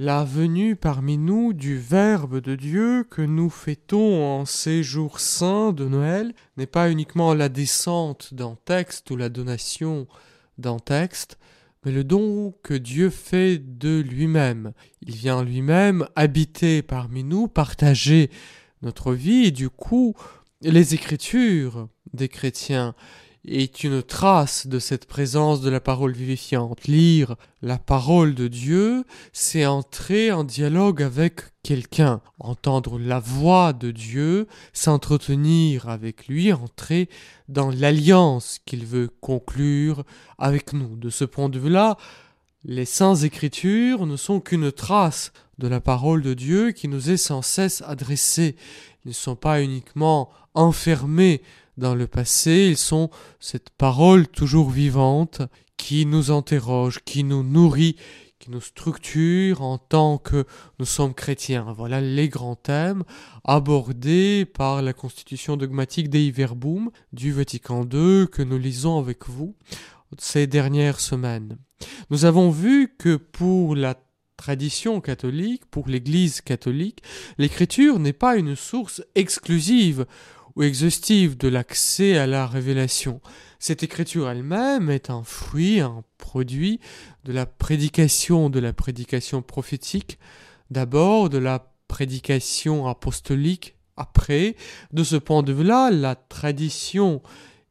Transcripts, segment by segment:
La venue parmi nous du Verbe de Dieu que nous fêtons en ces jours saints de Noël n'est pas uniquement la descente d'un texte ou la donation d'un texte, mais le don que Dieu fait de lui-même. Il vient lui-même habiter parmi nous, partager notre vie, et du coup, les écritures des chrétiens est une trace de cette présence de la parole vivifiante. Lire la parole de Dieu, c'est entrer en dialogue avec quelqu'un, entendre la voix de Dieu, s'entretenir avec lui, entrer dans l'alliance qu'il veut conclure avec nous. De ce point de vue-là, les saintes écritures ne sont qu'une trace de la parole de Dieu qui nous est sans cesse adressée. Ils ne sont pas uniquement enfermés dans le passé, ils sont cette parole toujours vivante qui nous interroge, qui nous nourrit, qui nous structure en tant que nous sommes chrétiens. Voilà les grands thèmes abordés par la constitution dogmatique Dei Verbum du Vatican II que nous lisons avec vous ces dernières semaines. Nous avons vu que pour la tradition catholique, pour l'Église catholique, l'écriture n'est pas une source exclusive ou exhaustive de l'accès à la révélation. Cette écriture elle-même est un fruit, un produit de la prédication, de la prédication prophétique, d'abord de la prédication apostolique, après. De ce point de vue-là, la tradition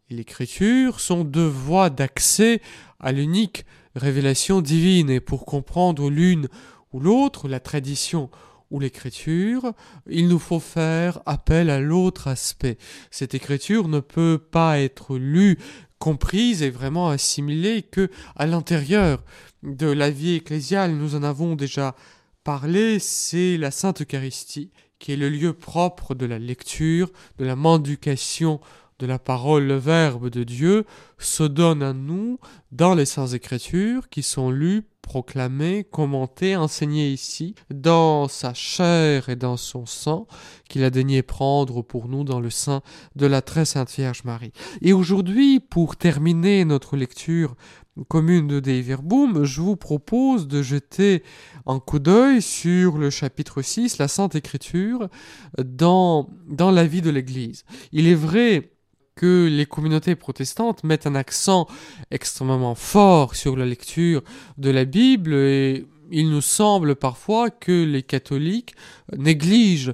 et l'écriture sont deux voies d'accès à l'unique révélation divine, et pour comprendre l'une ou l'autre, la tradition ou l'écriture, il nous faut faire appel à l'autre aspect. Cette écriture ne peut pas être lue, comprise et vraiment assimilée que à l'intérieur de la vie ecclésiale. Nous en avons déjà parlé, c'est la Sainte Eucharistie qui est le lieu propre de la lecture, de la mendication de la parole, le Verbe de Dieu, se donne à nous dans les Saintes Écritures qui sont lues proclamé, commenté, enseigné ici, dans sa chair et dans son sang, qu'il a daigné prendre pour nous dans le sein de la très sainte Vierge Marie. Et aujourd'hui, pour terminer notre lecture commune de Dei Verbum, je vous propose de jeter un coup d'œil sur le chapitre 6, la Sainte Écriture, dans, dans la vie de l'Église. Il est vrai que les communautés protestantes mettent un accent extrêmement fort sur la lecture de la Bible et il nous semble parfois que les catholiques négligent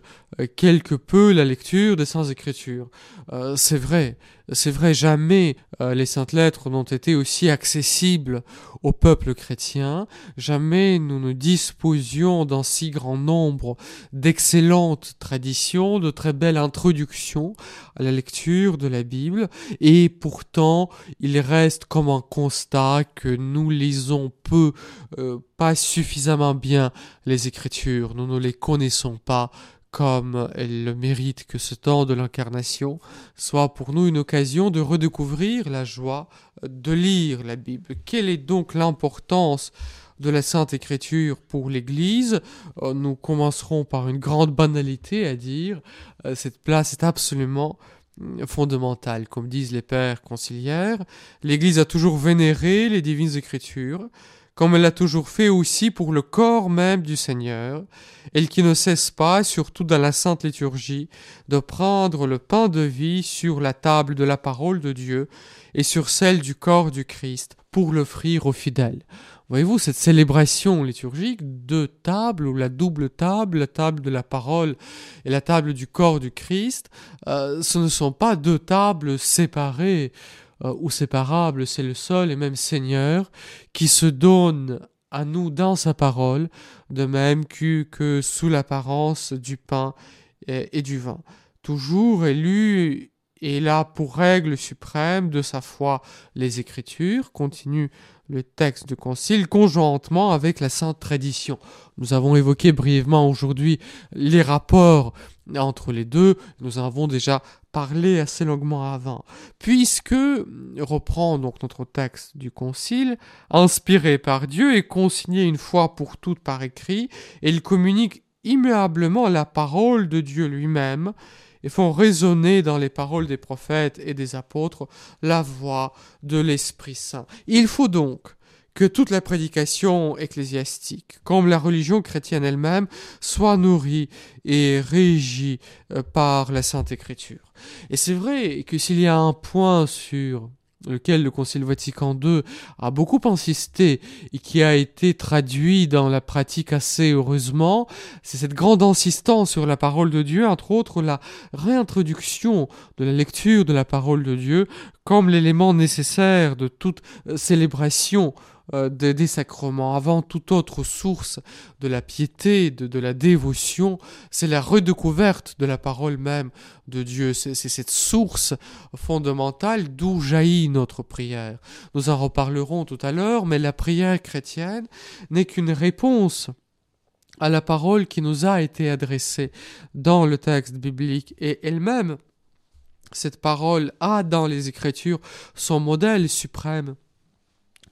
quelque peu la lecture des Saintes Écritures. Euh, c'est vrai, c'est vrai, jamais euh, les Saintes Lettres n'ont été aussi accessibles au peuple chrétien, jamais nous ne disposions d'un si grand nombre d'excellentes traditions, de très belles introductions à la lecture de la Bible, et pourtant il reste comme un constat que nous lisons peu, pas suffisamment bien les Écritures, nous ne les connaissons pas comme elle le mérite que ce temps de l'incarnation soit pour nous une occasion de redécouvrir la joie de lire la Bible. Quelle est donc l'importance de la Sainte Écriture pour l'Église? Euh, Nous commencerons par une grande banalité à dire euh, cette place est absolument mm, fondamentale. Comme disent les pères conciliaires, l'Église a toujours vénéré les divines Écritures comme elle l'a toujours fait aussi pour le corps même du Seigneur, elle qui ne cesse pas, surtout dans la sainte liturgie, de prendre le pain de vie sur la table de la parole de Dieu et sur celle du corps du Christ pour l'offrir aux fidèles. Voyez-vous, cette célébration liturgique, deux tables, ou la double table, la table de la parole et la table du corps du Christ, euh, ce ne sont pas deux tables séparées euh, ou séparable, c'est le seul et même Seigneur qui se donne à nous dans sa parole, de même que, sous l'apparence du pain et, du vin. Toujours élu et là pour règle suprême de sa foi les Écritures, continue le texte du Concile, conjointement avec la Sainte Tradition. Nous avons évoqué brièvement aujourd'hui les rapports entre les deux, nous avons déjà parlé assez longuement avant, puisque, reprend donc notre texte du Concile, inspiré par Dieu et consigné une fois pour toutes par écrit, il communique immuablement la parole de Dieu lui-même, et font résonner dans les paroles des prophètes et des apôtres la voix de l'Esprit Saint. Il faut donc que toute la prédication ecclésiastique, comme la religion chrétienne elle-même, soit nourrie et régie euh, par la Sainte Écriture. Et c'est vrai que s'il y a un point sur lequel le Concile Vatican II a beaucoup insisté et qui a été traduit dans la pratique assez heureusement, c'est cette grande insistance sur la parole de Dieu, entre autres la réintroduction de la lecture de la parole de Dieu comme l'élément nécessaire de toute célébration euh, des, sacrements, avant toute autre source de la piété, de, la dévotion, c'est la redécouverte de la parole même de Dieu. C'est cette source fondamentale d'où jaillit notre prière. Nous en reparlerons tout à l'heure, mais la prière chrétienne n'est qu'une réponse à la parole qui nous a été adressée dans le texte biblique et elle-même cette parole a dans les Écritures son modèle suprême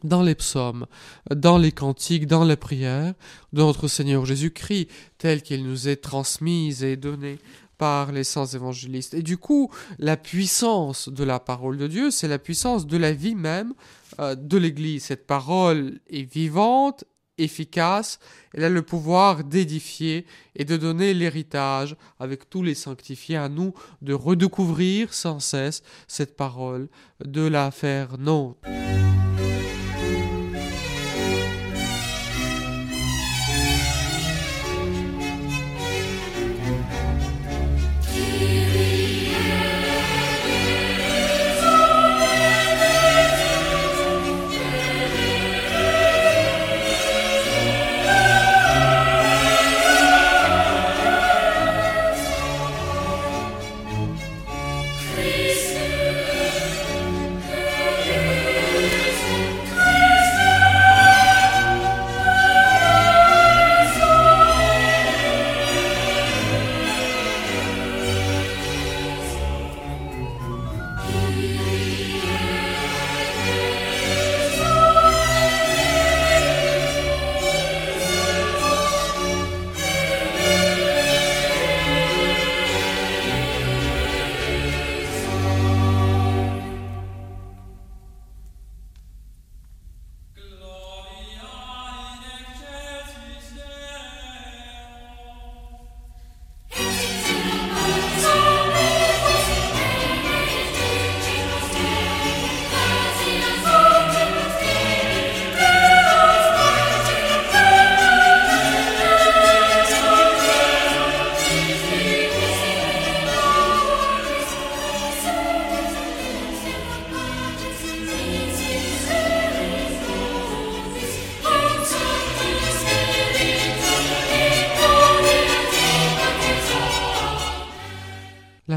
dans les psaumes, dans les cantiques, dans la prière de notre Seigneur Jésus-Christ, telle qu'il nous est transmise et donnée par les saints évangélistes. Et du coup, la puissance de la parole de Dieu, c'est la puissance de la vie même euh, de l'Église. Cette parole est vivante, efficace, elle a le pouvoir d'édifier et de donner l'héritage avec tous les sanctifiés à nous de redécouvrir sans cesse cette parole, de la faire nôtre.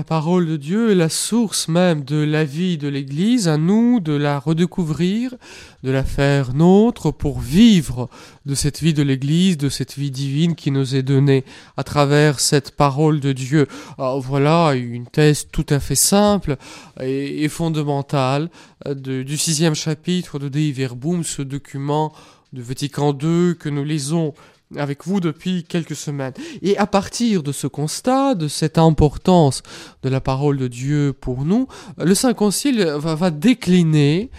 Parole de Dieu est la source même de la vie de l'Église, à nous de la redécouvrir, de la faire nôtre pour vivre de cette vie de l'Église, de cette vie divine qui nous est donnée à travers cette parole de Dieu. Alors voilà une thèse tout à fait simple et, fondamentale euh, du sixième chapitre de Dei Verbum, ce document de Vatican II que nous lisons avec vous depuis quelques semaines. Et à partir de ce constat, de cette importance de la parole de Dieu pour nous, le Saint Concile va, décliner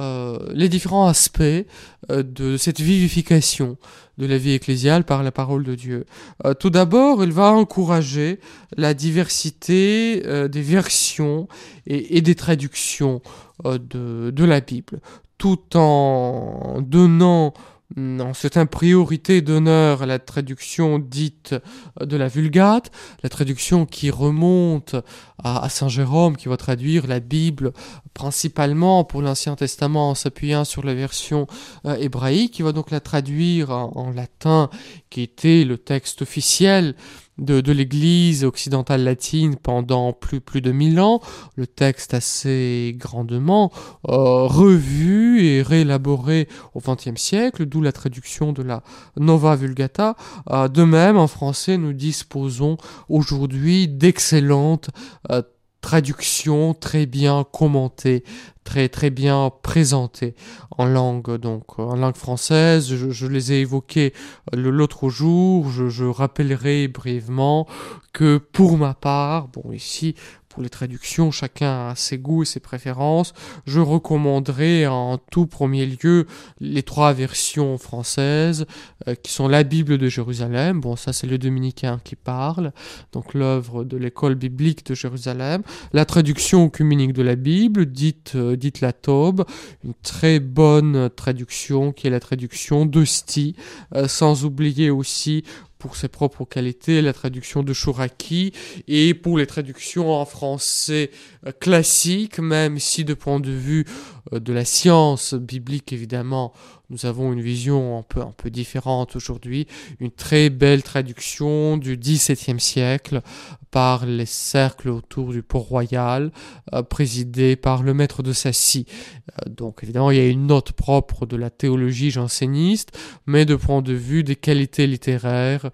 euh, les différents aspects euh, de cette vivification de la vie ecclésiale par la parole de Dieu. Euh, tout d'abord, il va encourager la diversité des versions et, des traductions de, de la Bible, tout en donnant non, c'est une priorité d'honneur à la traduction dite de la Vulgate, la traduction qui remonte à, Saint Jérôme, qui va traduire la Bible principalement pour l'Ancien Testament en s'appuyant sur la version euh, hébraïque, qui va donc la traduire en, latin, qui était le texte officiel de, l'Église occidentale latine pendant plus, plus de mille ans, le texte assez grandement euh, revu et réélaboré au XXe siècle, d'où la traduction de la Nova Vulgata. Euh, de même, en français, nous disposons aujourd'hui d'excellentes euh, traductions très bien commentées très très bien présentés en langue donc en langue française. Je, les ai évoqués euh, l'autre jour. Je rappellerai brièvement que pour ma part, bon ici pour les traductions, chacun a ses goûts et ses préférences. Je recommanderais en tout premier lieu les trois versions françaises, euh, qui sont la Bible de Jérusalem. Bon, ça c'est le dominicain qui parle, donc l'œuvre de l'école biblique de Jérusalem. La traduction œcuménique de la Bible, dite, euh, dite la Taube, une très bonne traduction qui est la traduction d'Hostie, euh, sans oublier aussi pour ses propres qualités, la traduction de Chouraki, et pour les traductions en français euh, classique, même si de point de vue de la science biblique, évidemment, nous avons une vision un peu, un peu différente aujourd'hui. Une très belle traduction du XVIIe siècle par les cercles autour du Port-Royal, euh, présidé par le maître de Sassy. Euh, donc évidemment, il y a une note propre de la théologie janséniste, mais de point de vue des qualités littéraires,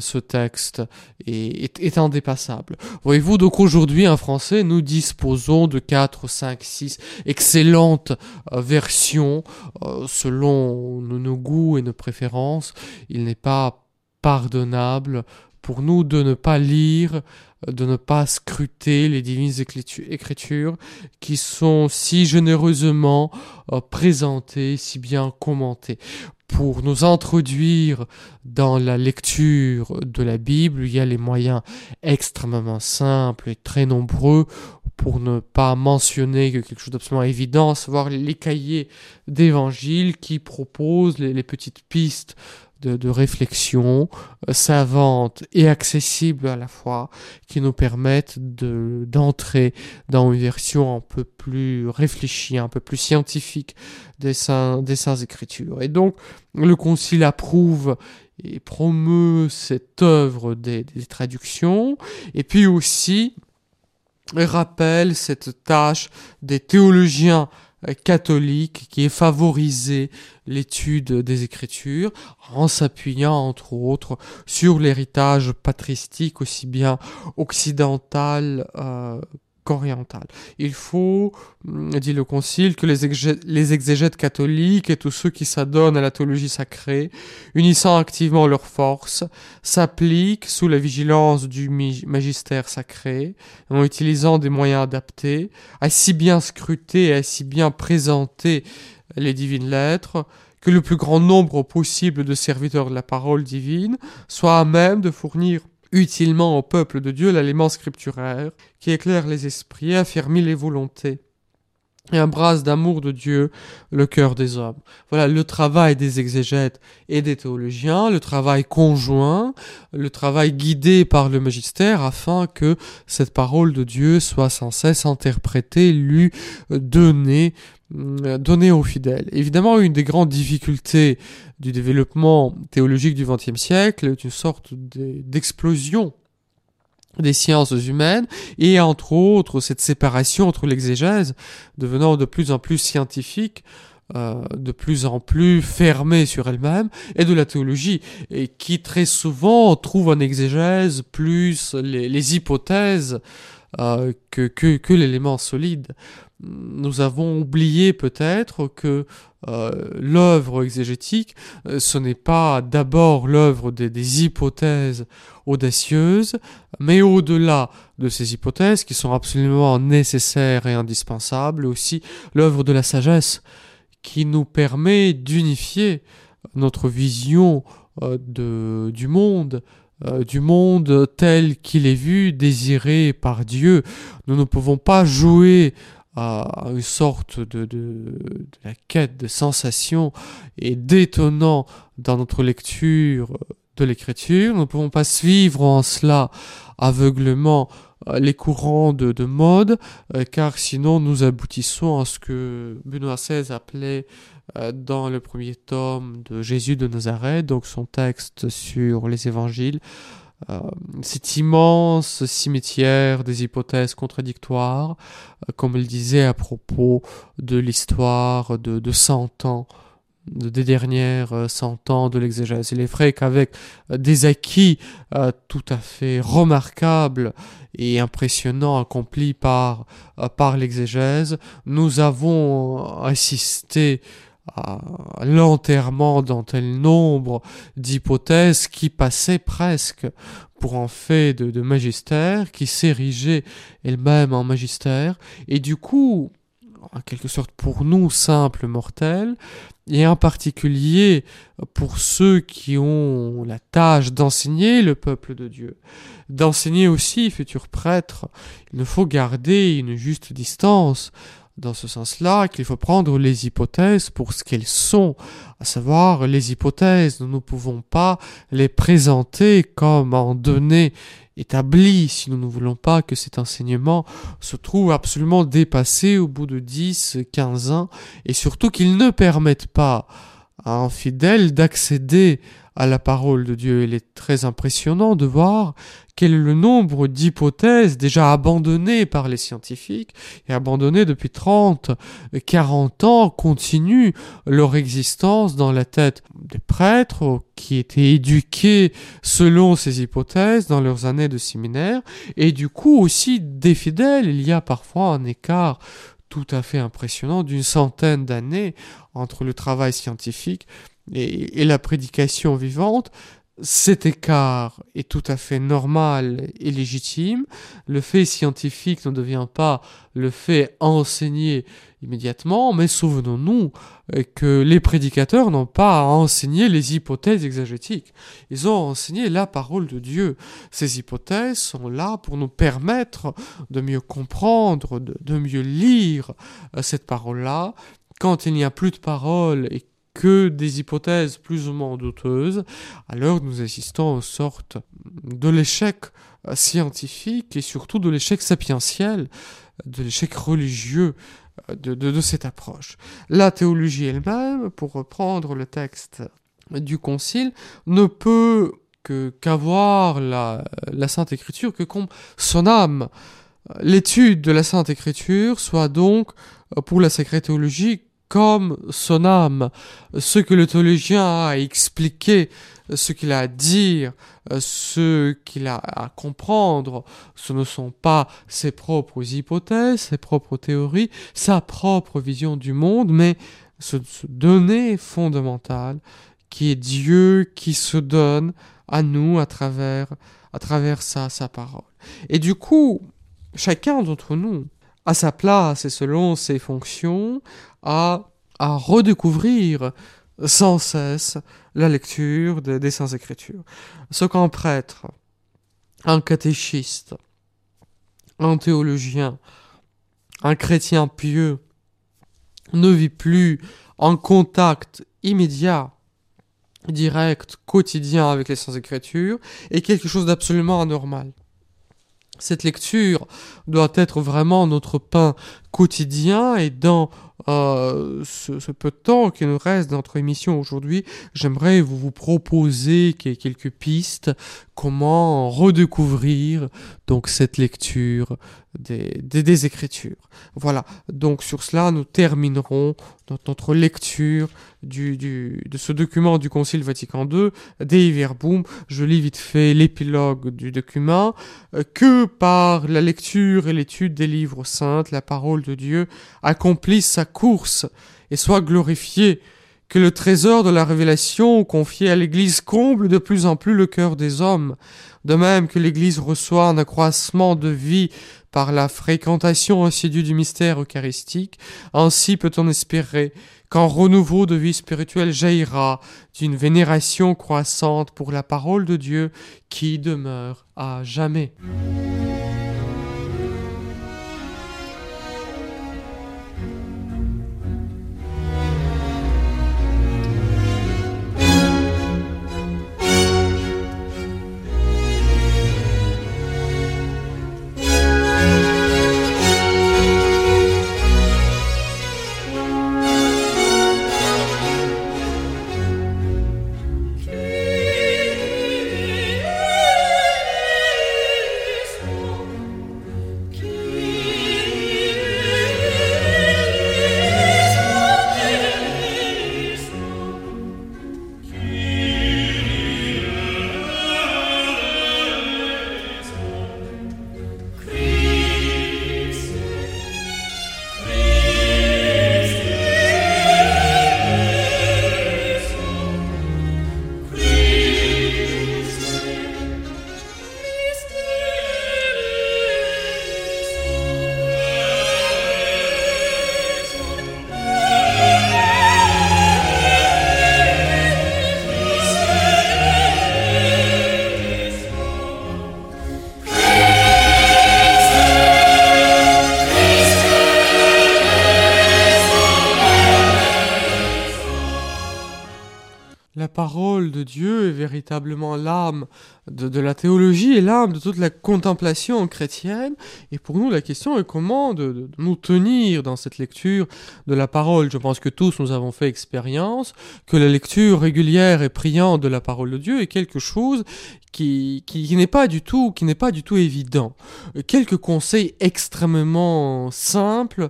ce texte est, indépassable. Voyez-vous, donc aujourd'hui, en français, nous disposons de 4, 5, 6 excellentes euh, versions selon nos goûts et nos préférences. Il n'est pas pardonnable pour nous de ne pas lire, de ne pas scruter les divines écritures qui sont si généreusement euh, présentées, si bien commentées. Pour nous introduire dans la lecture de la Bible, il y a les moyens extrêmement simples et très nombreux pour ne pas mentionner quelque chose d'absolument évident, à savoir les cahiers d'évangile qui proposent les petites pistes de, réflexion euh, savante et accessible à la fois qui nous permettent de, d'entrer dans une version un peu plus réfléchie, un peu plus scientifique des saints, des saints écritures. Et donc, le concile approuve et promeut cette œuvre des, des traductions, et puis aussi rappelle cette tâche des théologiens catholique qui est favorisé l'étude des Écritures en s'appuyant entre autres sur l'héritage patristique aussi bien occidental euh, Il faut, hum, dit le Concile, que les, les, exégètes catholiques et tous ceux qui s'adonnent à la théologie sacrée, unissant activement leurs forces, s'appliquent sous la vigilance du magistère sacré, en utilisant des moyens adaptés, à si bien scruter et à si bien présenter les divines lettres, que le plus grand nombre possible de serviteurs de la parole divine soient à même de fournir utilement au peuple de Dieu l'aliment scripturaire qui éclaire les esprits affermit les volontés et embrasse d'amour de Dieu le cœur des hommes. Voilà le travail des exégètes et des théologiens, le travail conjoint, le travail guidé par le magistère afin que cette parole de Dieu soit sans cesse interprétée, lue, donnée donné aux fidèles. Évidemment, une des grandes difficultés du développement théologique du XXe siècle est une sorte d'explosion des sciences humaines et entre autres cette séparation entre l'exégèse devenant de plus en plus scientifique euh, de plus en plus fermée sur elle-même et de la théologie et qui très souvent trouve en exégèse plus les, hypothèses euh, que, que, que l'élément solide nous avons oublié peut-être que euh, l'œuvre exégétique, euh, ce n'est pas d'abord l'œuvre des, hypothèses audacieuses, mais au-delà de ces hypothèses qui sont absolument nécessaires et indispensables, aussi l'œuvre de la sagesse qui nous permet d'unifier notre vision euh, de, du monde, du monde tel qu'il est vu, désiré par Dieu. Nous ne pouvons pas jouer à une sorte de, la quête de sensation et d'étonnant dans notre lecture de l'écriture. Nous ne pouvons pas suivre en cela aveuglement euh, les courants de, de mode, euh, car sinon nous aboutissons à ce que Benoît XVI appelait euh, dans le premier tome de Jésus de Nazareth, donc son texte sur les évangiles, euh, cet immense cimetière des hypothèses contradictoires, euh, comme il disait à propos de l'histoire de, de 100 ans des dernières 100 ans de l'exégèse. Il est vrai qu'avec des acquis tout à fait remarquables et impressionnants accomplis par, par l'exégèse, nous avons assisté l'enterrement d'un tel nombre d'hypothèses qui passaient presque pour un fait de, magistère, qui s'érigeait elle-même en magistère, et du coup, en quelque sorte pour nous, simples mortels, et en particulier pour ceux qui ont la tâche d'enseigner le peuple de Dieu, d'enseigner aussi, futurs prêtres, il faut garder une juste distance dans ce sens-là qu'il faut prendre les hypothèses pour ce qu'elles sont, à savoir les hypothèses. Nous ne pouvons pas les présenter comme en données établies si nous ne voulons pas que cet enseignement se trouve absolument dépassé au bout de 10, 15 ans et surtout qu'il ne permette pas à un fidèle d'accéder la parole de Dieu. Il est très impressionnant de voir quel est le nombre d'hypothèses déjà abandonnées par les scientifiques et abandonnées depuis 30, 40 ans continuent leur existence dans la tête des prêtres qui étaient éduqués selon ces hypothèses dans leurs années de séminaire et du coup aussi des fidèles. Il y a parfois un écart tout à fait impressionnant d'une centaine d'années entre le travail scientifique et, la prédication vivante, cet écart est tout à fait normal et légitime. Le fait scientifique ne devient pas le fait enseigné immédiatement, mais souvenons-nous euh, que les prédicateurs n'ont pas à enseigner les hypothèses exagétiques. Ils ont enseigné la parole de Dieu. Ces hypothèses sont là pour nous permettre de mieux comprendre, de, de mieux lire euh, cette parole-là. Quand il n'y a plus de parole et que des hypothèses plus ou moins douteuses, alors nous assistons aux sortes de l'échec euh, scientifique et surtout de l'échec sapientiel, de l'échec religieux euh, de, de, cette approche. La théologie elle-même, pour reprendre le texte du Concile, ne peut qu'avoir la, la Sainte Écriture que comme son âme. L'étude de la Sainte Écriture soit donc, euh, pour la sacrée théologie, comme son âme, ce que le théologien a à expliquer, ce qu'il a à dire, ce qu'il a à comprendre, ce ne sont pas ses propres hypothèses, ses propres théories, sa propre vision du monde, mais ce, donné fondamental qui est Dieu qui se donne à nous à travers, à travers sa parole. Et du coup, chacun d'entre nous, à sa place et selon ses fonctions, à, à redécouvrir sans cesse la lecture des, des Saintes Écritures. Ce qu'un prêtre, un catéchiste, un théologien, un chrétien pieux ne vit plus en contact immédiat, direct, quotidien avec les Saintes Écritures est quelque chose d'absolument anormal. Cette lecture doit être vraiment notre pain quotidien et dans euh, ce, peu de temps qui nous reste dans notre émission aujourd'hui, j'aimerais vous, vous proposer quelques pistes comment redécouvrir donc cette lecture des, des, des, Écritures. Voilà, donc sur cela nous terminerons notre lecture du, du, de ce document du Concile Vatican II, Dei Verbum. Je lis vite fait l'épilogue du document. Euh, que par la lecture et l'étude des livres saints, la parole de Dieu accomplisse sa course et soit glorifié, que le trésor de la révélation confié à l'Église comble de plus en plus le cœur des hommes, de même que l'Église reçoit un accroissement de vie par la fréquentation assidue du mystère eucharistique, ainsi peut-on espérer qu'un renouveau de vie spirituelle jaillira d'une vénération croissante pour la parole de Dieu qui demeure à jamais. L'âme de, la théologie et l'âme de toute la contemplation chrétienne. Et pour nous, la question est comment de, nous tenir dans cette lecture de la parole. Je pense que tous nous avons fait expérience que la lecture régulière et priante de la parole de Dieu est quelque chose qui, qui, n'est pas du tout, qui n'est pas du tout évident. Quelques conseils extrêmement simples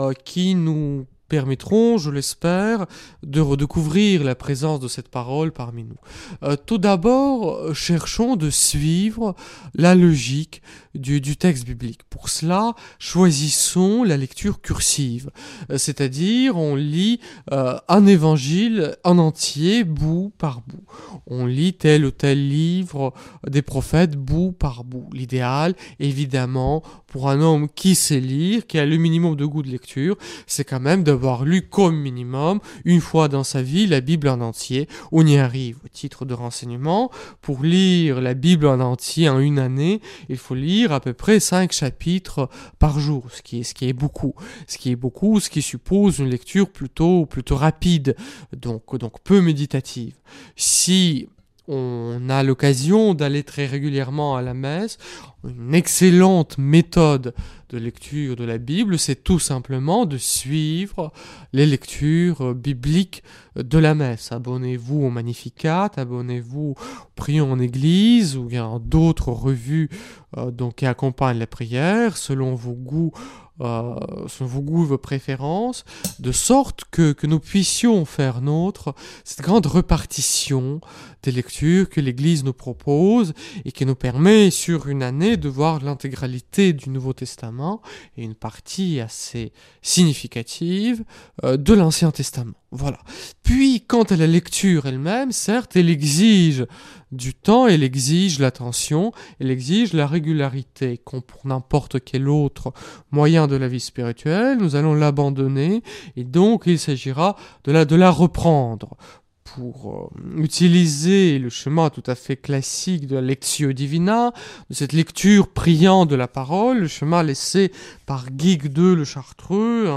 euh, qui nous permettront, je l'espère, de redécouvrir la présence de cette parole parmi nous. Euh, tout d'abord, euh, cherchons de suivre la logique du, texte biblique. Pour cela, choisissons la lecture cursive, euh, c'est-à-dire on lit un évangile en entier, bout par bout. On lit tel ou tel livre des prophètes, bout par bout. L'idéal, évidemment, pour un homme qui sait lire, qui a le minimum de goût de lecture, c'est quand même d'avoir lu comme minimum une fois dans sa vie la Bible en entier. On y arrive au titre de renseignement. Pour lire la Bible en entier en une année, il faut lire à peu près cinq chapitres par jour, ce qui est, beaucoup. Ce qui est beaucoup, ce qui suppose une lecture plutôt, plutôt rapide, donc, donc peu méditative. Si on a l'occasion d'aller très régulièrement à la messe. Une excellente méthode de lecture de la Bible, c'est tout simplement de suivre les lectures bibliques de la messe. Abonnez-vous au Magnificat, abonnez-vous Prions en Église ou a d'autres revues euh, qui accompagnent la prière selon vos goûts euh, vos goûts, vos préférences, de sorte que, que nous puissions faire nôtre cette grande répartition des lectures que l'Église nous propose et qui nous permet sur une année de voir l'intégralité du Nouveau Testament et une partie assez significative euh, de l'Ancien Testament. Voilà. Puis, quant à la lecture elle-même, certes, elle exige du temps, elle exige l'attention, elle exige la régularité, comme pour n'importe quel autre moyen de la vie spirituelle, nous allons l'abandonner, et donc il s'agira de la, de la reprendre pour euh, utiliser le chemin tout à fait classique de la lectio divina, de cette lecture priante de la parole, le chemin laissé par Guigues II le Chartreux,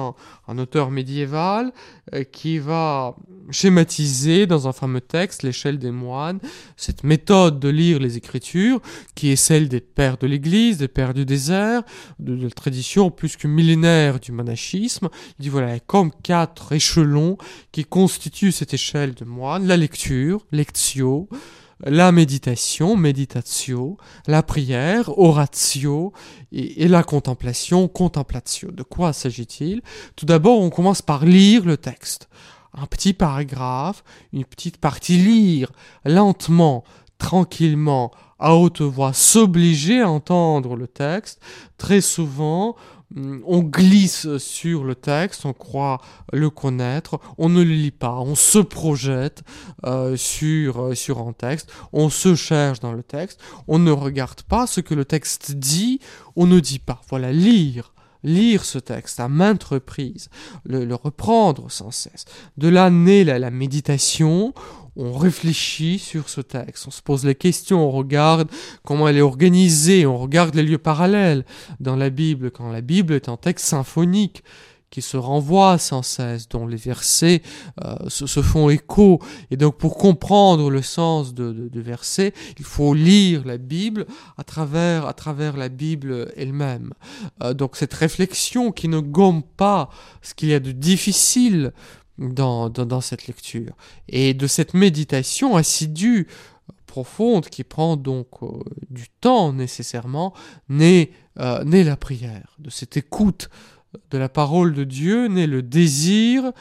un, auteur médiéval, euh, qui va schématiser dans un fameux texte, l'échelle des moines, cette méthode de lire les Écritures, qui est celle des pères de l'Église, des pères du désert, de, la tradition plus que millénaire du monachisme. Il dit voilà, comme quatre échelons qui constituent cette échelle de moines, la lecture, lectio, la méditation, meditatio, la prière, oratio, et, la contemplation, contemplatio. De quoi s'agit-il? Tout d'abord, on commence par lire le texte. Un petit paragraphe, une petite partie, lire lentement, tranquillement, à haute voix, s'obliger à entendre le texte. Très souvent, on glisse sur le texte, on croit le connaître, on ne le lit pas, on se projette euh, sur, euh, sur un texte, on se cherche dans le texte, on ne regarde pas ce que le texte dit, on ne dit pas. Voilà, lire lire ce texte à maintes reprises, le, reprendre sans cesse. De là naît la méditation, on réfléchit sur ce texte, on se pose les questions, on regarde comment elle est organisée, on regarde les lieux parallèles dans la Bible, quand la Bible est un texte symphonique qui se renvoie sans cesse, dont les versets euh, se, font écho. Et donc pour comprendre le sens de, versets, il faut lire la Bible à travers, à travers la Bible elle-même. Euh, donc cette réflexion qui ne gomme pas ce qu'il y a de difficile dans, dans, cette lecture. Et de cette méditation assidue, profonde, qui prend donc euh, du temps nécessairement, naît, euh, naît la prière. De cette écoute de la parole de Dieu naît le désir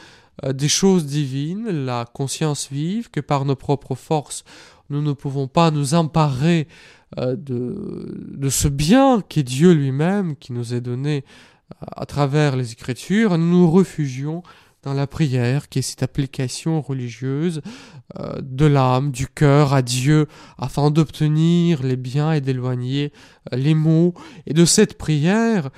euh, des choses divines, la conscience vive, que par nos propres forces, nous ne pouvons pas nous emparer de, de ce bien qu'est Dieu lui-même, qui nous est donné à travers les Écritures, nous nous refugions dans la prière, qui est cette application religieuse euh, de l'âme, du cœur à Dieu, afin d'obtenir les biens et d'éloigner euh, les maux. Et de cette prière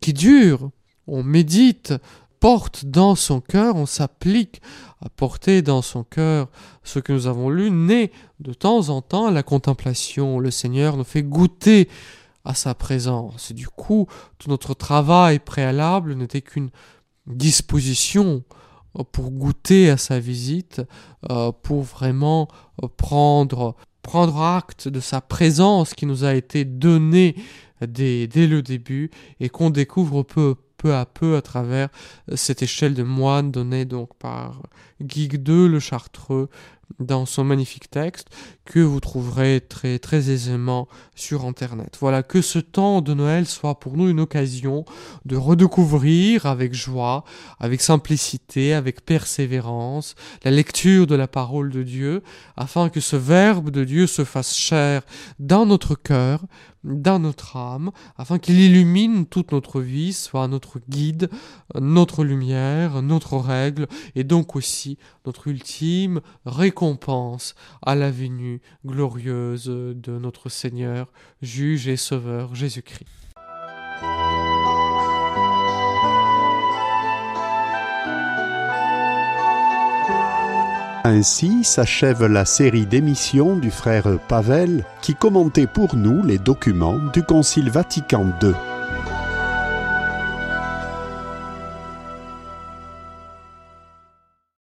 qui dure, on médite, porte dans son cœur, on s'applique à porter dans son cœur ce que nous avons lu, naît de temps en temps la contemplation. Le Seigneur nous fait goûter à sa présence. Du coup, tout notre travail préalable n'était qu'une disposition pour goûter à sa visite, pour vraiment prendre, prendre acte de sa présence qui nous a été donnée dès, le début et qu'on découvre peu peu à peu à travers cette échelle de moines donnée donc par Guy II le Chartreux dans son magnifique texte que vous trouverez très très aisément sur internet. Voilà que ce temps de Noël soit pour nous une occasion de redécouvrir avec joie, avec simplicité, avec persévérance la lecture de la parole de Dieu afin que ce verbe de Dieu se fasse chair dans notre cœur dans notre âme, afin qu'il illumine toute notre vie, soit notre guide, notre lumière, notre règle, et donc aussi notre ultime récompense à la venue glorieuse de notre Seigneur, juge et sauveur Jésus-Christ. Ainsi s'achève la série d'émissions du frère Pavel qui commentait pour nous les documents du Concile Vatican II.